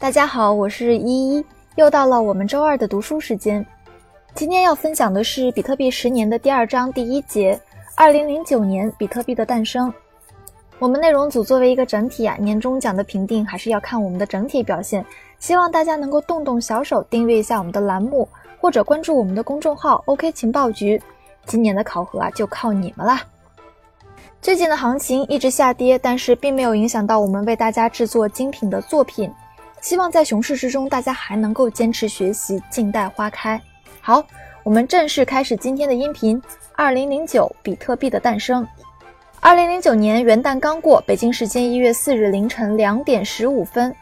大家好，我是依依，又到了我们周二的读书时间。今天要分享的是比特币十年的第二章第一节：二零零九年比特币的诞生。我们内容组作为一个整体啊，年终奖的评定还是要看我们的整体表现。希望大家能够动动小手订阅一下我们的栏目，或者关注我们的公众号 “OK 情报局”。今年的考核啊，就靠你们啦！最近的行情一直下跌，但是并没有影响到我们为大家制作精品的作品。希望在熊市之中，大家还能够坚持学习，静待花开。好，我们正式开始今天的音频。二零零九，比特币的诞生。二零零九年元旦刚过，北京时间一月四日凌晨两点十五分，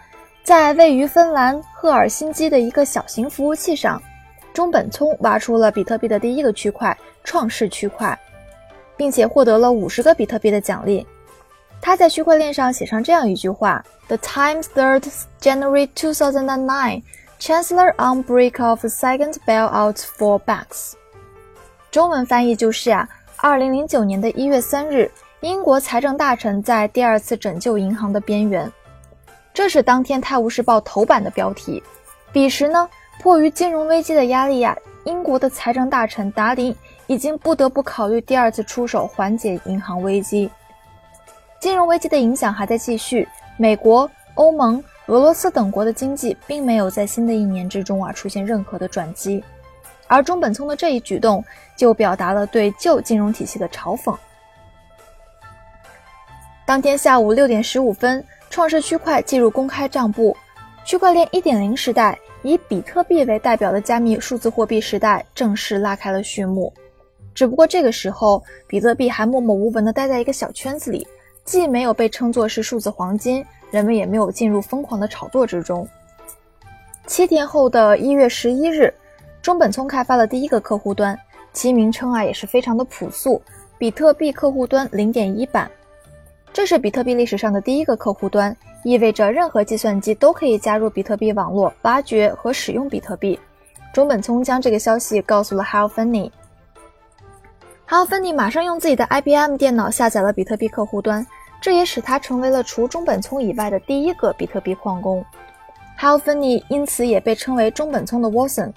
在位于芬兰赫尔辛基的一个小型服务器上，中本聪挖出了比特币的第一个区块——创世区块，并且获得了五十个比特币的奖励。他在区块链上写上这样一句话：“The Times 3rd January 2009 Chancellor on break of second bailout for banks。”中文翻译就是啊，二零零九年的一月三日，英国财政大臣在第二次拯救银行的边缘。这是当天《泰晤士报》头版的标题。彼时呢，迫于金融危机的压力呀，英国的财政大臣达林已经不得不考虑第二次出手缓解银行危机。金融危机的影响还在继续，美国、欧盟、俄罗斯等国的经济并没有在新的一年之中啊出现任何的转机，而中本聪的这一举动就表达了对旧金融体系的嘲讽。当天下午六点十五分，创世区块进入公开账簿，区块链一点零时代以比特币为代表的加密数字货币时代正式拉开了序幕。只不过这个时候，比特币还默默无闻地待在一个小圈子里。既没有被称作是数字黄金，人们也没有进入疯狂的炒作之中。七天后的一月十一日，中本聪开发了第一个客户端，其名称啊也是非常的朴素——比特币客户端零点一版。这是比特币历史上的第一个客户端，意味着任何计算机都可以加入比特币网络，挖掘和使用比特币。中本聪将这个消息告诉了 Hal Finney，Hal Finney 马上用自己的 IBM 电脑下载了比特币客户端。这也使他成为了除中本聪以外的第一个比特币矿工。Hal f i n n y 因此也被称为中本聪的 Watson，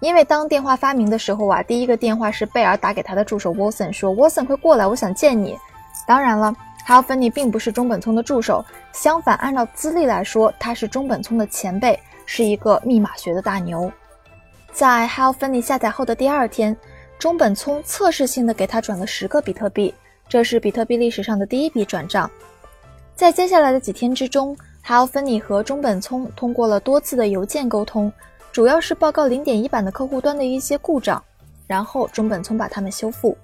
因为当电话发明的时候啊，第一个电话是贝尔打给他的助手 Watson，说 Watson 快过来，我想见你。当然了，Hal Finney 并不是中本聪的助手，相反，按照资历来说，他是中本聪的前辈，是一个密码学的大牛。在 Hal Finney 下载后的第二天，中本聪测试性的给他转了十个比特币。这是比特币历史上的第一笔转账。在接下来的几天之中，Hal Finney 和中本聪通过了多次的邮件沟通，主要是报告零点一版的客户端的一些故障，然后中本聪把它们修复。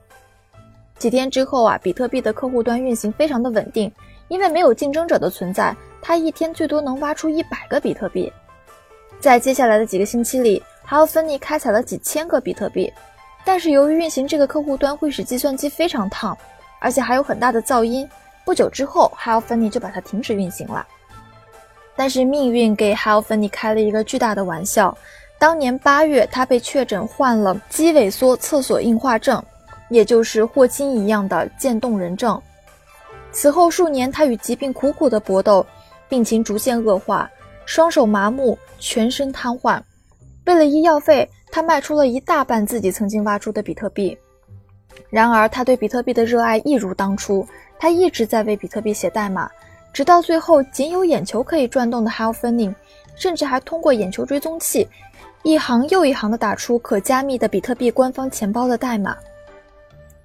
几天之后啊，比特币的客户端运行非常的稳定，因为没有竞争者的存在，它一天最多能挖出一百个比特币。在接下来的几个星期里，Hal Finney 开采了几千个比特币，但是由于运行这个客户端会使计算机非常烫。而且还有很大的噪音。不久之后，Hal Finney 就把它停止运行了。但是命运给 Hal Finney 开了一个巨大的玩笑。当年八月，他被确诊患了肌萎缩厕所硬化症，也就是霍金一样的渐冻人症。此后数年，他与疾病苦苦的搏斗，病情逐渐恶化，双手麻木，全身瘫痪。为了医药费，他卖出了一大半自己曾经挖出的比特币。然而，他对比特币的热爱一如当初，他一直在为比特币写代码，直到最后仅有眼球可以转动的 Hal Finney，甚至还通过眼球追踪器，一行又一行地打出可加密的比特币官方钱包的代码。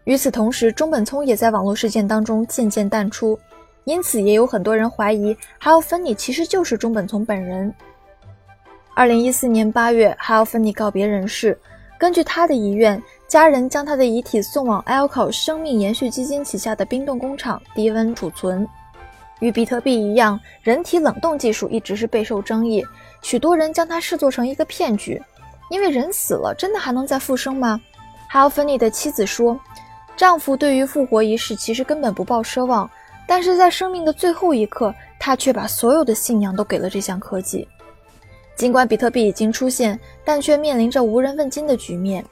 与此同时，中本聪也在网络事件当中渐渐淡出，因此也有很多人怀疑 Hal Finney 其实就是中本聪本人。二零一四年八月，Hal Finney 告别人世，根据他的遗愿。家人将他的遗体送往 Alco 生命延续基金旗下的冰冻工厂低温储存。与比特币一样，人体冷冻技术一直是备受争议，许多人将它视作成一个骗局。因为人死了，真的还能再复生吗？Hal Finney 的妻子说，丈夫对于复活一事其实根本不抱奢望，但是在生命的最后一刻，他却把所有的信仰都给了这项科技。尽管比特币已经出现，但却面临着无人问津的局面。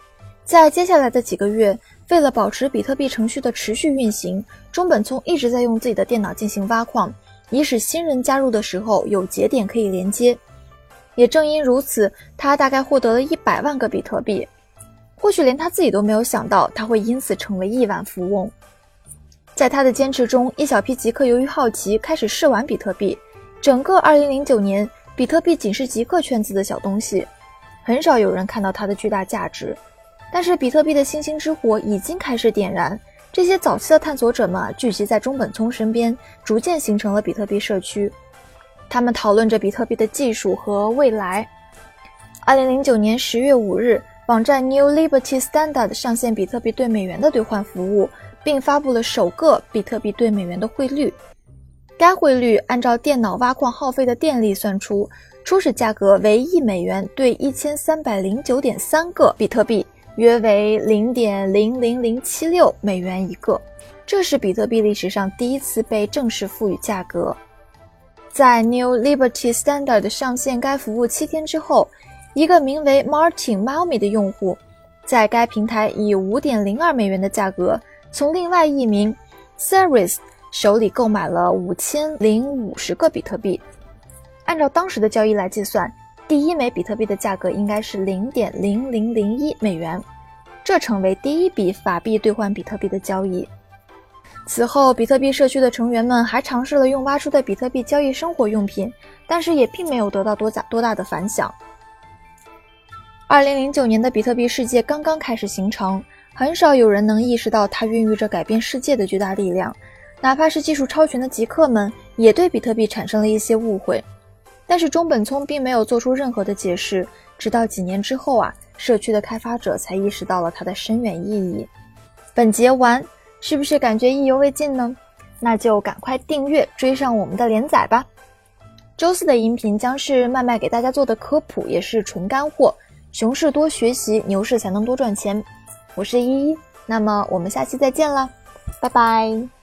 在接下来的几个月，为了保持比特币程序的持续运行，中本聪一直在用自己的电脑进行挖矿，以使新人加入的时候有节点可以连接。也正因如此，他大概获得了一百万个比特币。或许连他自己都没有想到，他会因此成为亿万富翁。在他的坚持中，一小批极客由于好奇开始试玩比特币。整个2009年，比特币仅是极客圈子的小东西，很少有人看到它的巨大价值。但是，比特币的星星之火已经开始点燃。这些早期的探索者们聚集在中本聪身边，逐渐形成了比特币社区。他们讨论着比特币的技术和未来。2009年10月5日。网站 New Liberty Standard 上线比特币对美元的兑换服务，并发布了首个比特币对美元的汇率。该汇率按照电脑挖矿耗费的电力算出，初始价格为一美元兑一千三百零九点三个比特币，约为零点零零零七六美元一个。这是比特币历史上第一次被正式赋予价格。在 New Liberty Standard 上线该服务七天之后。一个名为 Martin Malmy 的用户，在该平台以五点零二美元的价格，从另外一名 s e r i s 手里购买了五千零五十个比特币。按照当时的交易来计算，第一枚比特币的价格应该是零点零零零一美元，这成为第一笔法币兑换比特币的交易。此后，比特币社区的成员们还尝试了用挖出的比特币交易生活用品，但是也并没有得到多大多大的反响。二零零九年的比特币世界刚刚开始形成，很少有人能意识到它孕育着改变世界的巨大力量。哪怕是技术超群的极客们，也对比特币产生了一些误会。但是中本聪并没有做出任何的解释，直到几年之后啊，社区的开发者才意识到了它的深远意义。本节完，是不是感觉意犹未尽呢？那就赶快订阅追上我们的连载吧。周四的音频将是麦麦给大家做的科普，也是纯干货。熊市多学习，牛市才能多赚钱。我是依依，那么我们下期再见了，拜拜。